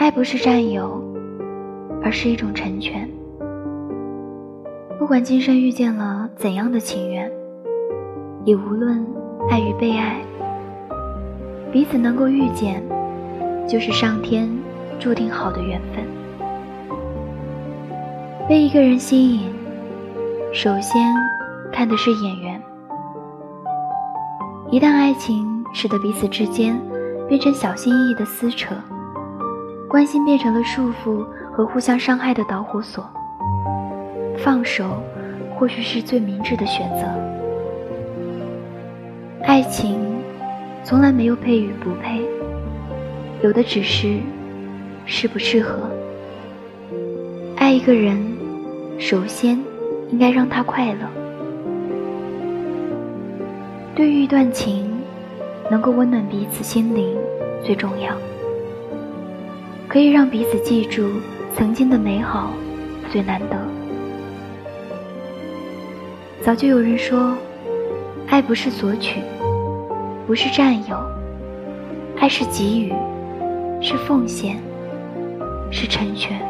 爱不是占有，而是一种成全。不管今生遇见了怎样的情缘，也无论爱与被爱，彼此能够遇见，就是上天注定好的缘分。被一个人吸引，首先看的是眼缘。一旦爱情使得彼此之间变成小心翼翼的撕扯，关心变成了束缚和互相伤害的导火索。放手，或许是最明智的选择。爱情从来没有配与不配，有的只是适不适合。爱一个人，首先应该让他快乐。对于一段情，能够温暖彼此心灵最重要，可以让彼此记住曾经的美好最难得。早就有人说，爱不是索取，不是占有，爱是给予，是奉献，是成全。